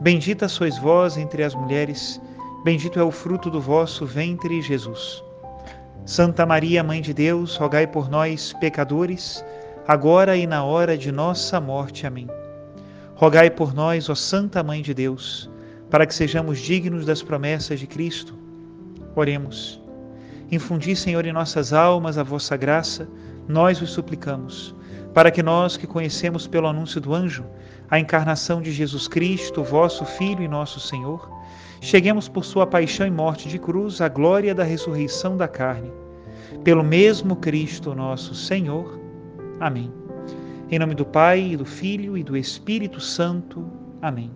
Bendita sois vós entre as mulheres, bendito é o fruto do vosso ventre, Jesus. Santa Maria, Mãe de Deus, rogai por nós, pecadores, agora e na hora de nossa morte. Amém. Rogai por nós, ó Santa Mãe de Deus, para que sejamos dignos das promessas de Cristo. Oremos. Infundi, Senhor, em nossas almas a vossa graça, nós os suplicamos, para que nós que conhecemos pelo anúncio do anjo, a encarnação de Jesus Cristo, vosso Filho e nosso Senhor, cheguemos por sua paixão e morte de cruz à glória da ressurreição da carne. Pelo mesmo Cristo nosso Senhor. Amém. Em nome do Pai, e do Filho e do Espírito Santo. Amém.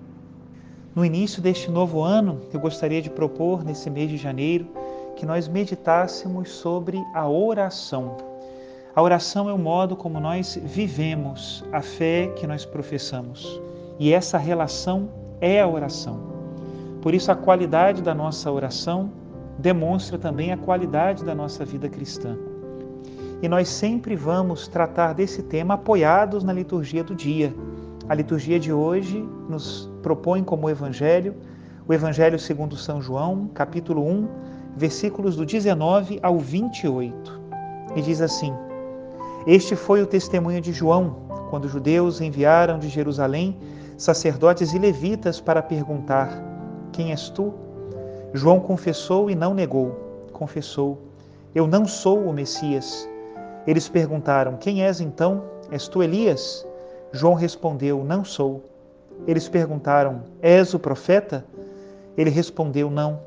No início deste novo ano, eu gostaria de propor, nesse mês de janeiro, que nós meditássemos sobre a oração. A oração é o modo como nós vivemos a fé que nós professamos. E essa relação é a oração. Por isso, a qualidade da nossa oração demonstra também a qualidade da nossa vida cristã. E nós sempre vamos tratar desse tema apoiados na liturgia do dia. A liturgia de hoje nos propõe como evangelho o Evangelho segundo São João, capítulo 1, versículos do 19 ao 28. E diz assim: este foi o testemunho de João, quando os judeus enviaram de Jerusalém sacerdotes e levitas para perguntar: Quem és tu? João confessou e não negou. Confessou: Eu não sou o Messias. Eles perguntaram: Quem és então? És tu Elias? João respondeu: Não sou. Eles perguntaram: És o profeta? Ele respondeu: Não.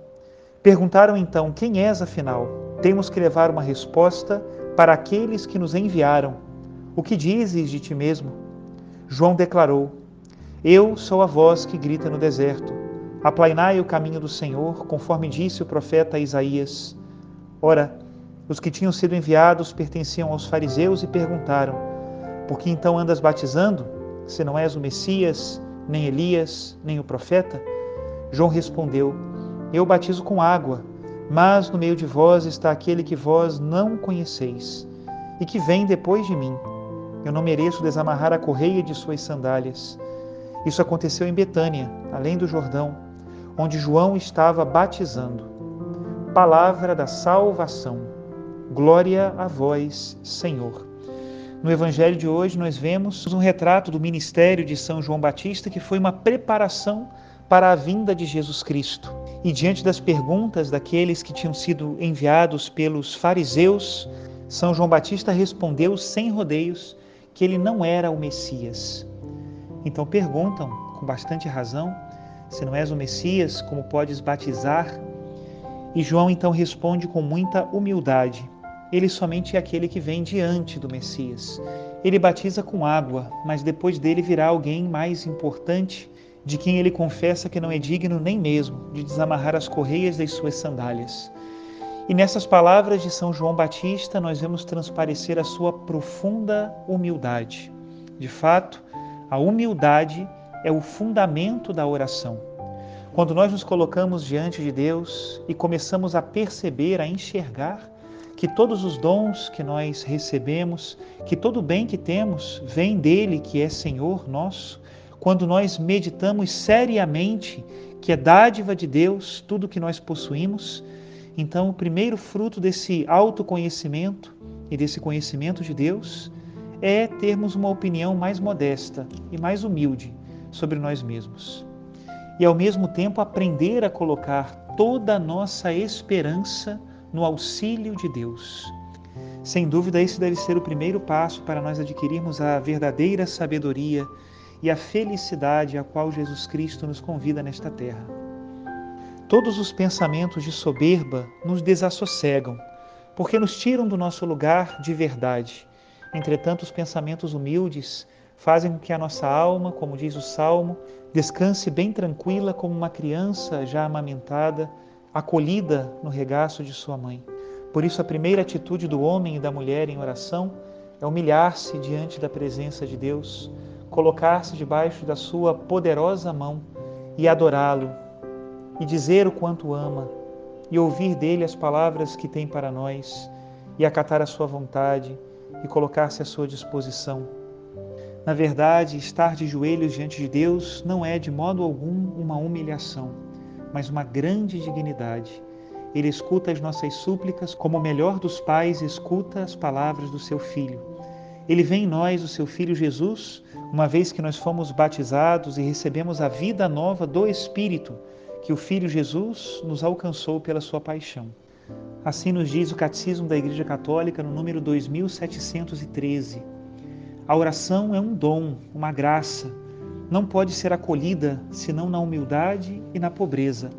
Perguntaram então: Quem és afinal? Temos que levar uma resposta para aqueles que nos enviaram: O que dizes de ti mesmo? João declarou: Eu sou a voz que grita no deserto. Aplainai o caminho do Senhor, conforme disse o profeta Isaías. Ora, os que tinham sido enviados pertenciam aos fariseus e perguntaram: Por que então andas batizando, se não és o Messias, nem Elias, nem o profeta? João respondeu: Eu batizo com água mas no meio de vós está aquele que vós não conheceis e que vem depois de mim. Eu não mereço desamarrar a correia de suas sandálias. Isso aconteceu em Betânia, além do Jordão, onde João estava batizando. Palavra da salvação. Glória a vós, Senhor. No evangelho de hoje nós vemos um retrato do ministério de São João Batista que foi uma preparação para a vinda de Jesus Cristo. E diante das perguntas daqueles que tinham sido enviados pelos fariseus, São João Batista respondeu sem rodeios que ele não era o Messias. Então perguntam, com bastante razão, se não és o Messias, como podes batizar? E João então responde com muita humildade: Ele somente é aquele que vem diante do Messias. Ele batiza com água, mas depois dele virá alguém mais importante de quem ele confessa que não é digno nem mesmo de desamarrar as correias das suas sandálias. E nessas palavras de São João Batista, nós vemos transparecer a sua profunda humildade. De fato, a humildade é o fundamento da oração. Quando nós nos colocamos diante de Deus e começamos a perceber, a enxergar que todos os dons que nós recebemos, que todo o bem que temos, vem dele, que é Senhor nosso, quando nós meditamos seriamente que é dádiva de Deus tudo que nós possuímos, então o primeiro fruto desse autoconhecimento e desse conhecimento de Deus é termos uma opinião mais modesta e mais humilde sobre nós mesmos. e ao mesmo tempo aprender a colocar toda a nossa esperança no auxílio de Deus. Sem dúvida, esse deve ser o primeiro passo para nós adquirirmos a verdadeira sabedoria e a felicidade a qual Jesus Cristo nos convida nesta terra. Todos os pensamentos de soberba nos desassossegam, porque nos tiram do nosso lugar de verdade. Entretanto, os pensamentos humildes fazem com que a nossa alma, como diz o Salmo, descanse bem tranquila como uma criança já amamentada, acolhida no regaço de sua mãe. Por isso, a primeira atitude do homem e da mulher em oração é humilhar-se diante da presença de Deus, colocar-se debaixo da sua poderosa mão e adorá-lo, e dizer o quanto ama, e ouvir dele as palavras que tem para nós, e acatar a sua vontade e colocar-se à sua disposição. Na verdade, estar de joelhos diante de Deus não é de modo algum uma humilhação, mas uma grande dignidade. Ele escuta as nossas súplicas como o melhor dos pais escuta as palavras do seu filho. Ele vê em nós o seu filho Jesus, uma vez que nós fomos batizados e recebemos a vida nova do Espírito que o filho Jesus nos alcançou pela sua paixão. Assim nos diz o Catecismo da Igreja Católica no número 2713. A oração é um dom, uma graça. Não pode ser acolhida senão na humildade e na pobreza.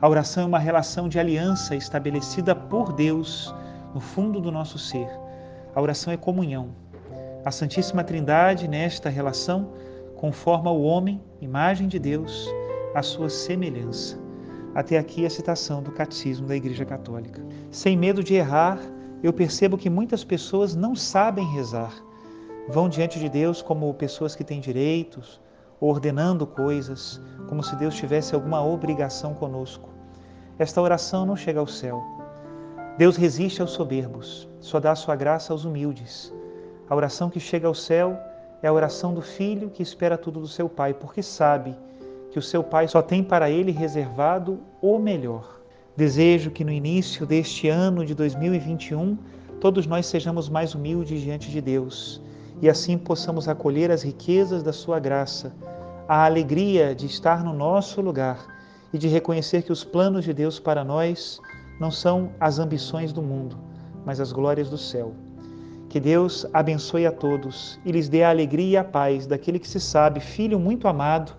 A oração é uma relação de aliança estabelecida por Deus no fundo do nosso ser. A oração é comunhão. A Santíssima Trindade, nesta relação, conforma o homem, imagem de Deus, à sua semelhança. Até aqui a citação do Catecismo da Igreja Católica. Sem medo de errar, eu percebo que muitas pessoas não sabem rezar. Vão diante de Deus como pessoas que têm direitos, ordenando coisas, como se Deus tivesse alguma obrigação conosco. Esta oração não chega ao céu. Deus resiste aos soberbos, só dá sua graça aos humildes. A oração que chega ao céu é a oração do filho que espera tudo do seu pai, porque sabe que o seu pai só tem para ele reservado o melhor. Desejo que no início deste ano de 2021 todos nós sejamos mais humildes diante de Deus e assim possamos acolher as riquezas da sua graça, a alegria de estar no nosso lugar e de reconhecer que os planos de Deus para nós não são as ambições do mundo, mas as glórias do céu. Que Deus abençoe a todos e lhes dê a alegria e a paz daquele que se sabe filho muito amado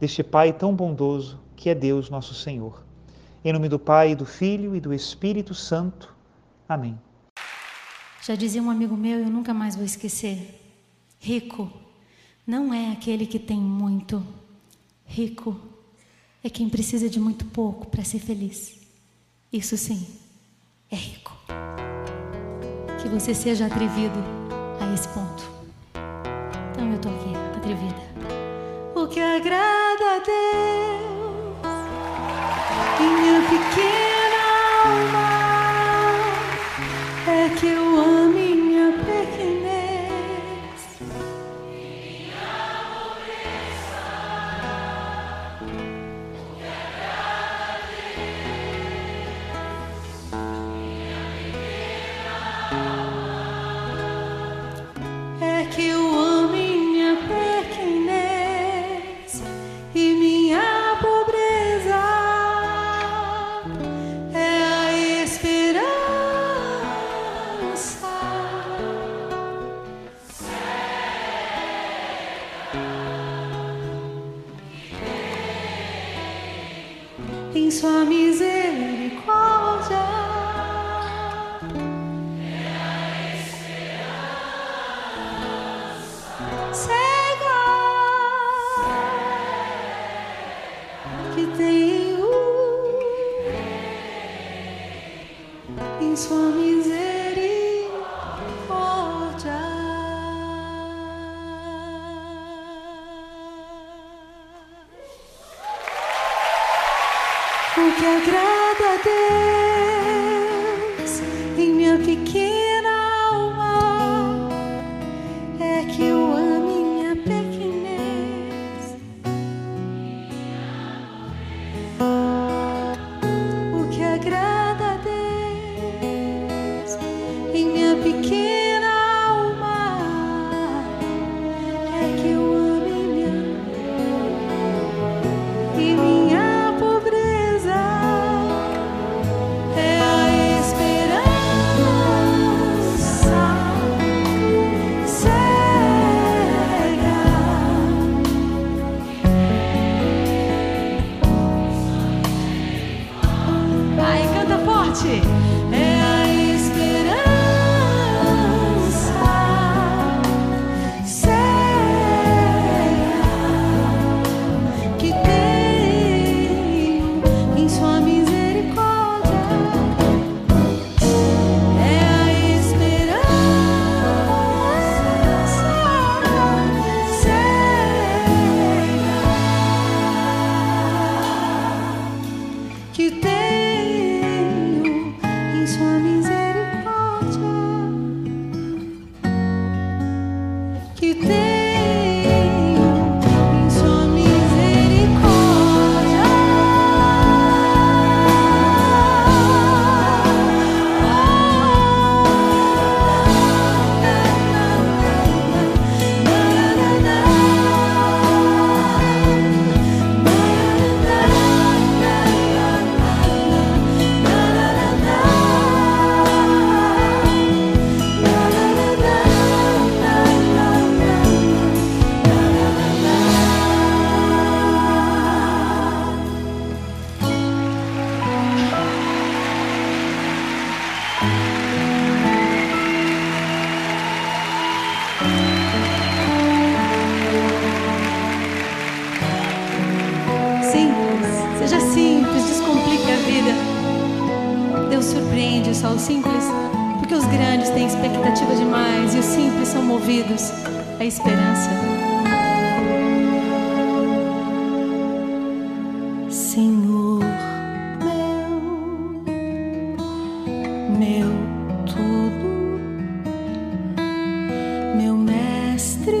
deste Pai tão bondoso que é Deus nosso Senhor. Em nome do Pai, do Filho e do Espírito Santo. Amém. Já dizia um amigo meu, eu nunca mais vou esquecer. Rico não é aquele que tem muito. Rico é quem precisa de muito pouco para ser feliz. Isso sim, é rico você seja atrevido a esse ponto. Então eu estou aqui, atrevida. O que agrada a Deus, minha pequena Em sua misericórdia. cega que tenho em sua misericórdia. O que agrada a Deus you think são movidos à esperança. Senhor meu, meu tudo, meu mestre,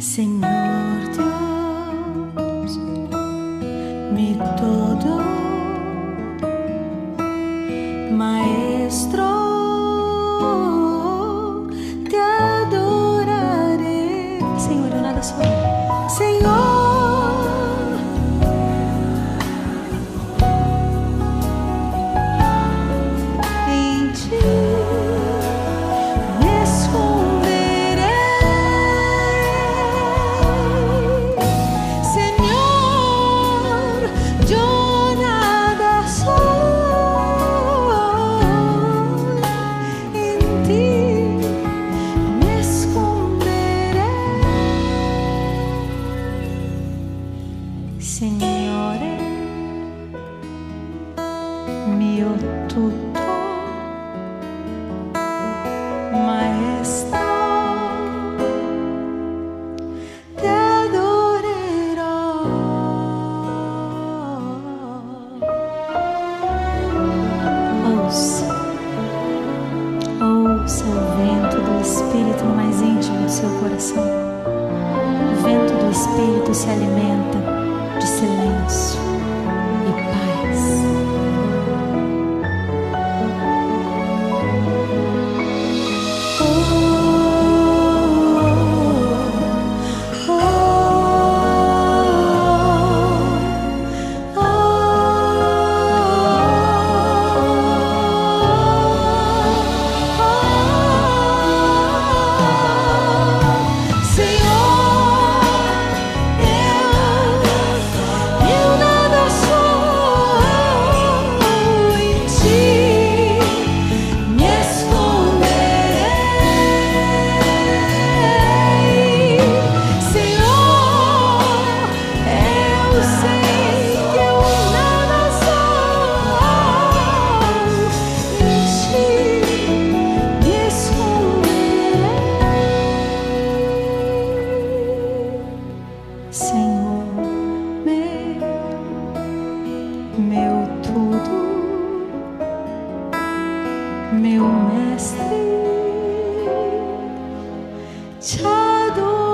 Senhor Deus, me todo. 独。